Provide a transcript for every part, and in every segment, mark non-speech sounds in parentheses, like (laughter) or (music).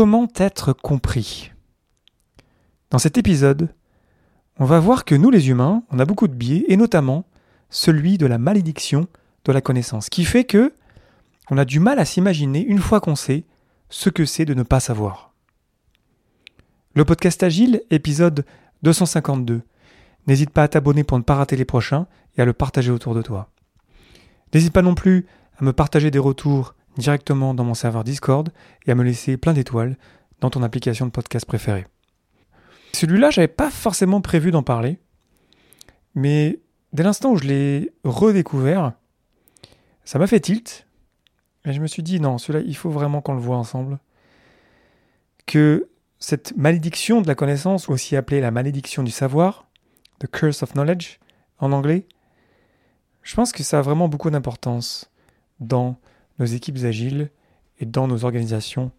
Comment être compris Dans cet épisode, on va voir que nous les humains, on a beaucoup de biais, et notamment celui de la malédiction de la connaissance, qui fait que on a du mal à s'imaginer, une fois qu'on sait, ce que c'est de ne pas savoir. Le podcast Agile, épisode 252. N'hésite pas à t'abonner pour ne pas rater les prochains et à le partager autour de toi. N'hésite pas non plus à me partager des retours directement dans mon serveur Discord et à me laisser plein d'étoiles dans ton application de podcast préférée. Celui-là, j'avais pas forcément prévu d'en parler, mais dès l'instant où je l'ai redécouvert, ça m'a fait tilt. Et je me suis dit, non, celui-là, il faut vraiment qu'on le voit ensemble. Que cette malédiction de la connaissance, aussi appelée la malédiction du savoir, the curse of knowledge en anglais, je pense que ça a vraiment beaucoup d'importance dans nos équipes agiles et dans nos organisations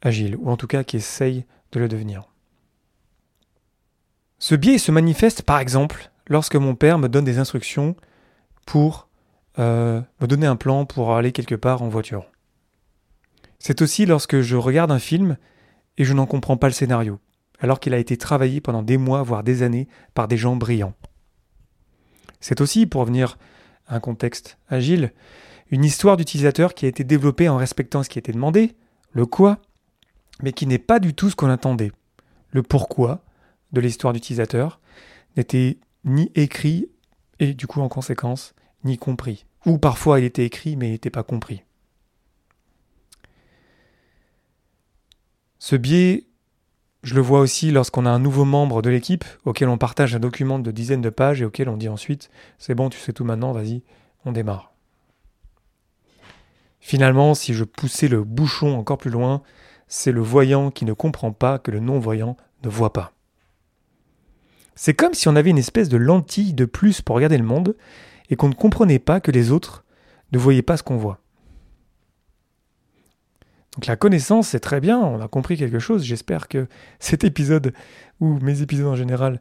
agiles, ou en tout cas qui essayent de le devenir. Ce biais se manifeste par exemple lorsque mon père me donne des instructions pour euh, me donner un plan pour aller quelque part en voiture. C'est aussi lorsque je regarde un film et je n'en comprends pas le scénario, alors qu'il a été travaillé pendant des mois, voire des années, par des gens brillants. C'est aussi, pour revenir à un contexte agile, une histoire d'utilisateur qui a été développée en respectant ce qui était demandé, le quoi, mais qui n'est pas du tout ce qu'on attendait. Le pourquoi de l'histoire d'utilisateur n'était ni écrit et du coup en conséquence ni compris. Ou parfois il était écrit mais il n'était pas compris. Ce biais, je le vois aussi lorsqu'on a un nouveau membre de l'équipe auquel on partage un document de dizaines de pages et auquel on dit ensuite c'est bon, tu sais tout maintenant, vas-y, on démarre. Finalement, si je poussais le bouchon encore plus loin, c'est le voyant qui ne comprend pas que le non-voyant ne voit pas. C'est comme si on avait une espèce de lentille de plus pour regarder le monde et qu'on ne comprenait pas que les autres ne voyaient pas ce qu'on voit. Donc la connaissance, c'est très bien, on a compris quelque chose. J'espère que (laughs) cet épisode, ou mes épisodes en général,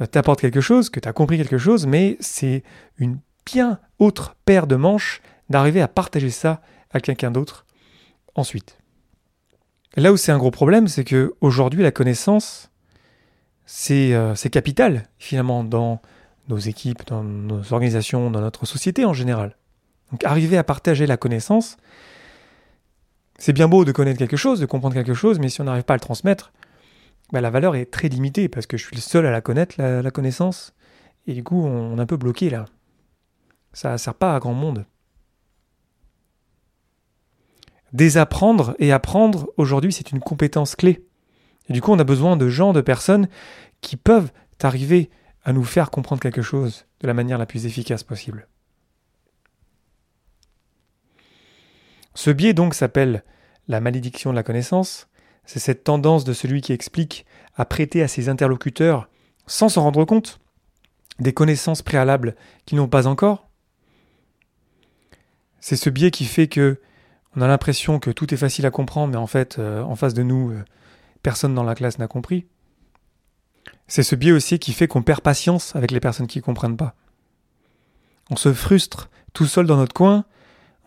euh, t'apportent quelque chose, que tu as compris quelque chose, mais c'est une bien autre paire de manches d'arriver à partager ça à quelqu'un d'autre ensuite. Là où c'est un gros problème, c'est que aujourd'hui la connaissance, euh, c'est capital finalement dans nos équipes, dans nos organisations, dans notre société en général. Donc arriver à partager la connaissance, c'est bien beau de connaître quelque chose, de comprendre quelque chose, mais si on n'arrive pas à le transmettre, bah, la valeur est très limitée parce que je suis le seul à la connaître, la, connaissance, et du coup on est un peu bloqué là. Ça ne sert pas à grand monde. Désapprendre et apprendre, aujourd'hui, c'est une compétence clé. Et du coup, on a besoin de gens, de personnes qui peuvent arriver à nous faire comprendre quelque chose de la manière la plus efficace possible. Ce biais donc s'appelle la malédiction de la connaissance. C'est cette tendance de celui qui explique à prêter à ses interlocuteurs, sans s'en rendre compte, des connaissances préalables qu'ils n'ont pas encore. C'est ce biais qui fait que on a l'impression que tout est facile à comprendre, mais en fait, euh, en face de nous, euh, personne dans la classe n'a compris. C'est ce biais aussi qui fait qu'on perd patience avec les personnes qui ne comprennent pas. On se frustre tout seul dans notre coin,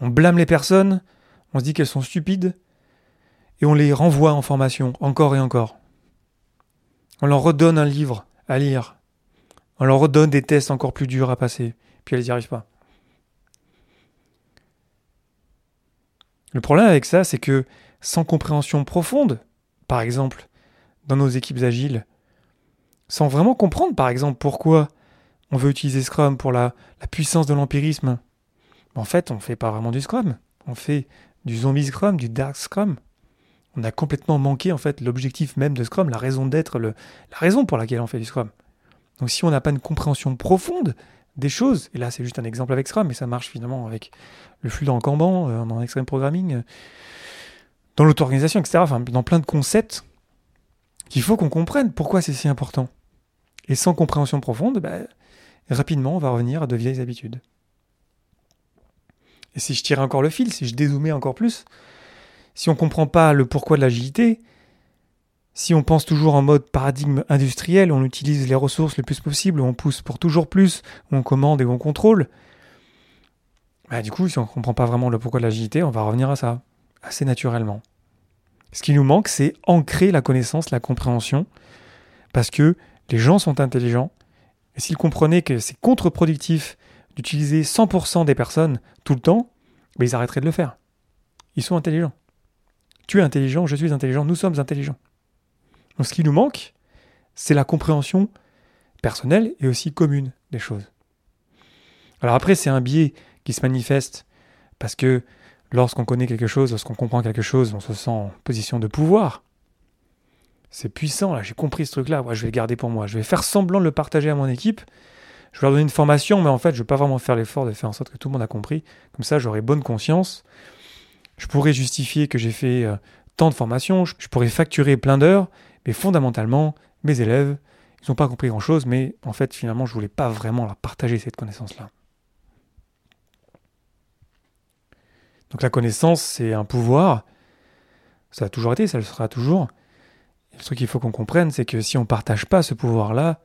on blâme les personnes, on se dit qu'elles sont stupides, et on les renvoie en formation encore et encore. On leur redonne un livre à lire, on leur redonne des tests encore plus durs à passer, puis elles n'y arrivent pas. Le problème avec ça, c'est que sans compréhension profonde, par exemple, dans nos équipes agiles, sans vraiment comprendre, par exemple, pourquoi on veut utiliser Scrum pour la, puissance de l'empirisme, en fait, on ne fait pas vraiment du Scrum. On fait du zombie Scrum, du dark Scrum. On a complètement manqué, en fait, l'objectif même de Scrum, la raison d'être, la raison pour laquelle on fait du Scrum. Donc si on n'a pas une compréhension profonde des choses, et là c'est juste un exemple avec Scrum, mais ça marche finalement avec le flux dans le Kanban, euh, en extreme programming, euh, dans l'auto-organisation, etc. Dans plein de concepts qu'il faut qu'on comprenne pourquoi c'est si important. Et sans compréhension profonde, bah, rapidement on va revenir à de vieilles habitudes. Et si je tirais encore le fil, si je dézoomais encore plus, si on ne comprend pas le pourquoi de l'agilité, si on pense toujours en mode paradigme industriel, on utilise les ressources le plus possible, on pousse pour toujours plus, on commande et on contrôle, bah, du coup, si on ne comprend pas vraiment le pourquoi de l'agilité, on va revenir à ça, assez naturellement. Ce qui nous manque, c'est ancrer la connaissance, la compréhension, parce que les gens sont intelligents, et s'ils comprenaient que c'est contre-productif d'utiliser 100% des personnes tout le temps, ben, ils arrêteraient de le faire. Ils sont intelligents. Tu es intelligent, je suis intelligent, nous sommes intelligents. Ce qui nous manque, c'est la compréhension personnelle et aussi commune des choses. Alors après, c'est un biais qui se manifeste parce que lorsqu'on connaît quelque chose, lorsqu'on comprend quelque chose, on se sent en position de pouvoir. C'est puissant, là, j'ai compris ce truc-là, je vais le garder pour moi. Je vais faire semblant de le partager à mon équipe. Je vais leur donner une formation, mais en fait, je ne vais pas vraiment faire l'effort de faire en sorte que tout le monde a compris. Comme ça, j'aurai bonne conscience. Je pourrais justifier que j'ai fait euh, tant de formations, je, pourrais facturer plein d'heures, mais fondamentalement, mes élèves, ils n'ont pas compris grand-chose, mais en fait, finalement, je ne voulais pas vraiment leur partager cette connaissance-là. Donc la connaissance, c'est un pouvoir. Ça a toujours été, ça le sera toujours. le truc qu'il faut qu'on comprenne, c'est que si on ne partage pas ce pouvoir-là,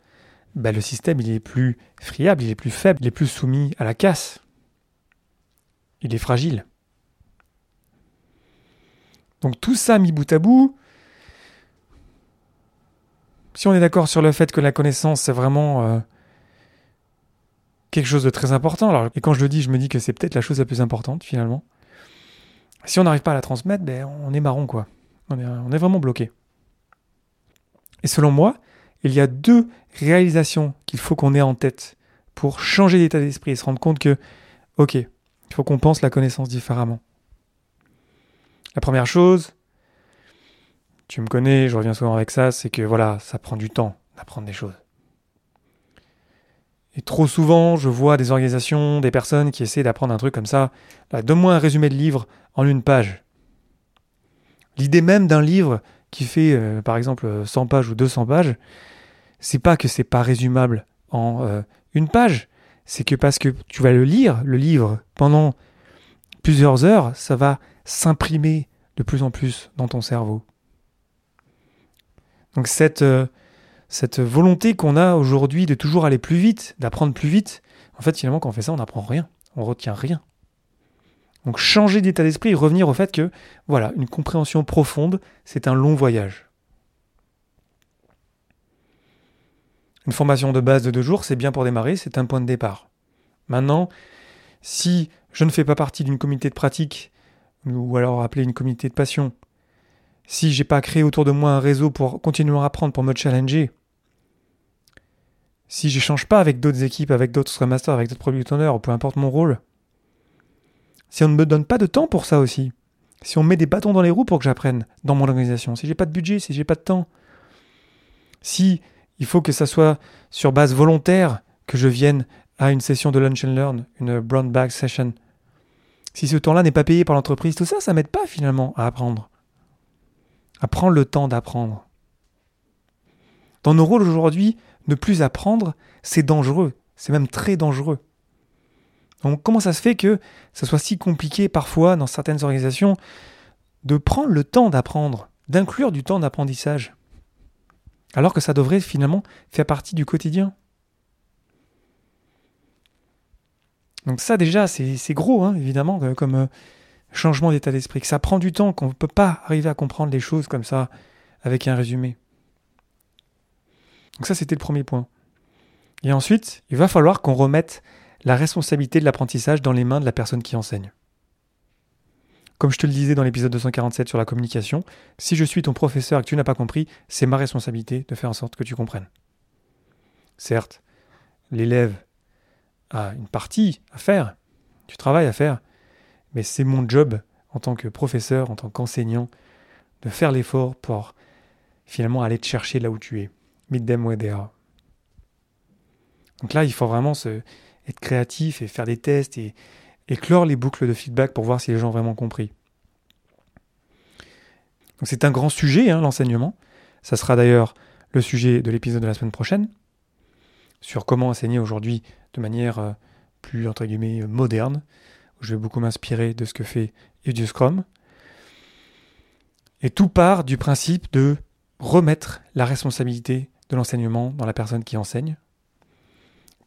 bah, le système il est plus friable, il est plus faible, il est plus soumis à la casse. Il est fragile. Donc tout ça mis bout à bout, si on est d'accord sur le fait que la connaissance c'est vraiment euh, quelque chose de très important, alors, et quand je le dis, je me dis que c'est peut-être la chose la plus importante finalement. Si on n'arrive pas à la transmettre, ben, on est marron, quoi. On est, on est vraiment bloqué. Et selon moi, il y a deux réalisations qu'il faut qu'on ait en tête pour changer d'état d'esprit et se rendre compte que, ok, il faut qu'on pense la connaissance différemment. La première chose, tu me connais, je reviens souvent avec ça, c'est que voilà, ça prend du temps d'apprendre des choses. Et trop souvent, je vois des organisations, des personnes qui essaient d'apprendre un truc comme ça. Donne-moi un résumé de livre en une page. L'idée même d'un livre qui fait, euh, par exemple, 100 pages ou 200 pages, c'est pas que c'est pas résumable en euh, une page. C'est que parce que tu vas le lire, le livre, pendant plusieurs heures, ça va s'imprimer de plus en plus dans ton cerveau. Donc cette, euh, cette volonté qu'on a aujourd'hui de toujours aller plus vite, d'apprendre plus vite, en fait, finalement, quand on fait ça, on n'apprend rien. On retient rien. Donc, changer d'état d'esprit et revenir au fait que, voilà, une compréhension profonde, c'est un long voyage. Une formation de base de deux jours, c'est bien pour démarrer, c'est un point de départ. Maintenant, si je ne fais pas partie d'une communauté de pratique, ou alors appeler une communauté de passion, si j'ai pas créé autour de moi un réseau pour continuer à apprendre, pour me challenger, si j'échange pas avec d'autres équipes, avec d'autres Scrum Masters, avec d'autres Product Owners, peu importe mon rôle, si on ne me donne pas de temps pour ça aussi, si on met des bâtons dans les roues pour que j'apprenne dans mon organisation, si j'ai pas de budget, si j'ai pas de temps, si il faut que ça soit sur base volontaire que je vienne à une session de lunch and learn, une brown bag session, si ce temps-là n'est pas payé par l'entreprise, tout ça, ça m'aide pas finalement à apprendre, à prendre le temps d'apprendre. Dans nos rôles aujourd'hui, ne plus apprendre, c'est dangereux. C'est même très dangereux. Donc comment ça se fait que ça soit si compliqué parfois dans certaines organisations de prendre le temps d'apprendre, d'inclure du temps d'apprentissage, alors que ça devrait finalement faire partie du quotidien? Donc ça déjà, c'est gros, hein, évidemment, euh, comme euh, changement d'état d'esprit, que ça prend du temps, qu'on ne peut pas arriver à comprendre les choses comme ça avec un résumé. Donc ça, c'était le premier point. Et ensuite, il va falloir qu'on remette la responsabilité de l'apprentissage dans les mains de la personne qui enseigne. Comme je te le disais dans l'épisode 247 sur la communication, si je suis ton professeur et que tu n'as pas compris, c'est ma responsabilité de faire en sorte que tu comprennes. Certes, l'élève a une partie à faire, du travail à faire, mais c'est mon job en tant que professeur, en tant qu'enseignant, de faire l'effort pour finalement aller te chercher là où tu es they are. Donc là, il faut vraiment être créatif et faire des tests et éclore les boucles de feedback pour voir si les gens ont vraiment compris. Donc c'est un grand sujet, hein, l'enseignement. Ça sera d'ailleurs le sujet de l'épisode de la semaine prochaine, sur comment enseigner aujourd'hui de manière euh, plus, entre guillemets, moderne, je vais beaucoup m'inspirer de ce que fait Yves Scrum. Et tout part du principe de remettre la responsabilité de l'enseignement dans la personne qui enseigne.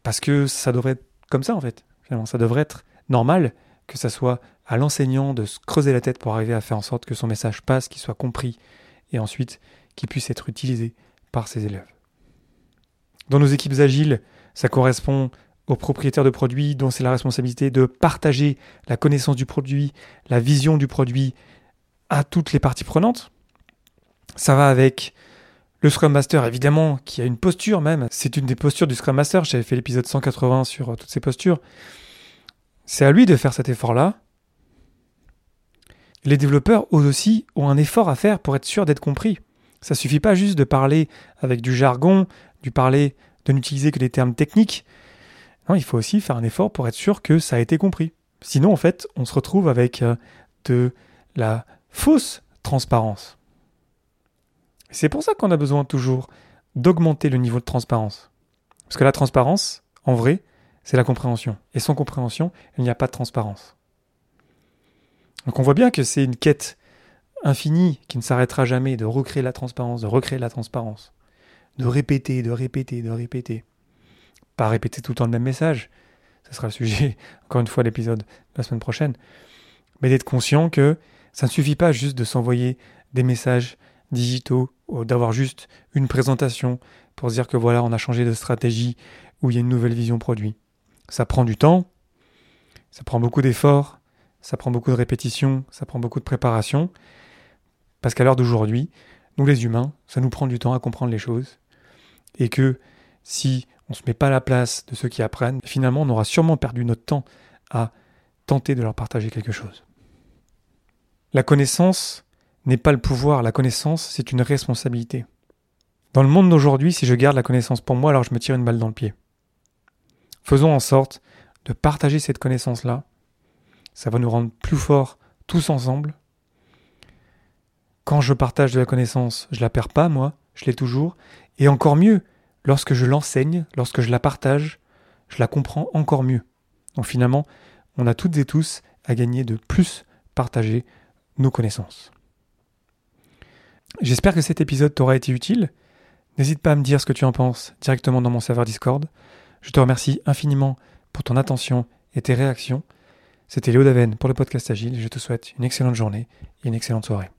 Parce que ça devrait être comme ça, en fait. Finalement, ça devrait être normal que ça soit à l'enseignant de se creuser la tête pour arriver à faire en sorte que son message passe, qu'il soit compris, et ensuite qu'il puisse être utilisé par ses élèves. Dans nos équipes agiles, ça correspond aux propriétaires de produits dont c'est la responsabilité de partager la connaissance du produit, la vision du produit à toutes les parties prenantes. Ça va avec le Scrum Master, évidemment, qui a une posture même. C'est une des postures du Scrum Master. J'avais fait l'épisode 180 sur euh, toutes ces postures. C'est à lui de faire cet effort-là. Les développeurs, eux aussi, ont un effort à faire pour être sûr d'être compris. Ça suffit pas juste de parler avec du jargon, du parler, de n'utiliser que des termes techniques. Non, il faut aussi faire un effort pour être sûr que ça a été compris. Sinon, en fait, on se retrouve avec euh, de la fausse transparence. C'est pour ça qu'on a besoin toujours d'augmenter le niveau de transparence. Parce que la transparence, en vrai, c'est la compréhension. Et sans compréhension, il n'y a pas de transparence. Donc on voit bien que c'est une quête infinie qui ne s'arrêtera jamais de recréer la transparence, de recréer la transparence, de répéter, de répéter, de répéter. Pas répéter tout le temps le même message, ce sera le sujet, (laughs) encore une fois, de l'épisode de la semaine prochaine, mais d'être conscient que ça ne suffit pas juste de s'envoyer des messages digitaux ou d'avoir juste une présentation pour dire que voilà, on a changé de stratégie ou il y a une nouvelle vision produit. Ça prend du temps, ça prend beaucoup d'efforts, ça prend beaucoup de répétitions, ça prend beaucoup de préparation, parce qu'à l'heure d'aujourd'hui, nous les humains, ça nous prend du temps à comprendre les choses, et que si on ne se met pas à la place de ceux qui apprennent, finalement on aura sûrement perdu notre temps à tenter de leur partager quelque chose. La connaissance n'est pas le pouvoir, la connaissance c'est une responsabilité. Dans le monde d'aujourd'hui, si je garde la connaissance pour moi, alors je me tire une balle dans le pied. Faisons en sorte de partager cette connaissance-là. Ça va nous rendre plus forts tous ensemble. Quand je partage de la connaissance, je la perds pas, moi, je l'ai toujours. Et encore mieux, lorsque je l'enseigne, lorsque je la partage, je la comprends encore mieux. Donc finalement, on a toutes et tous à gagner de plus partager nos connaissances. J'espère que cet épisode t'aura été utile. N'hésite pas à me dire ce que tu en penses directement dans mon serveur Discord. Je te remercie infiniment pour ton attention et tes réactions. C'était Léo Daven pour le podcast Agile. Je te souhaite une excellente journée et une excellente soirée.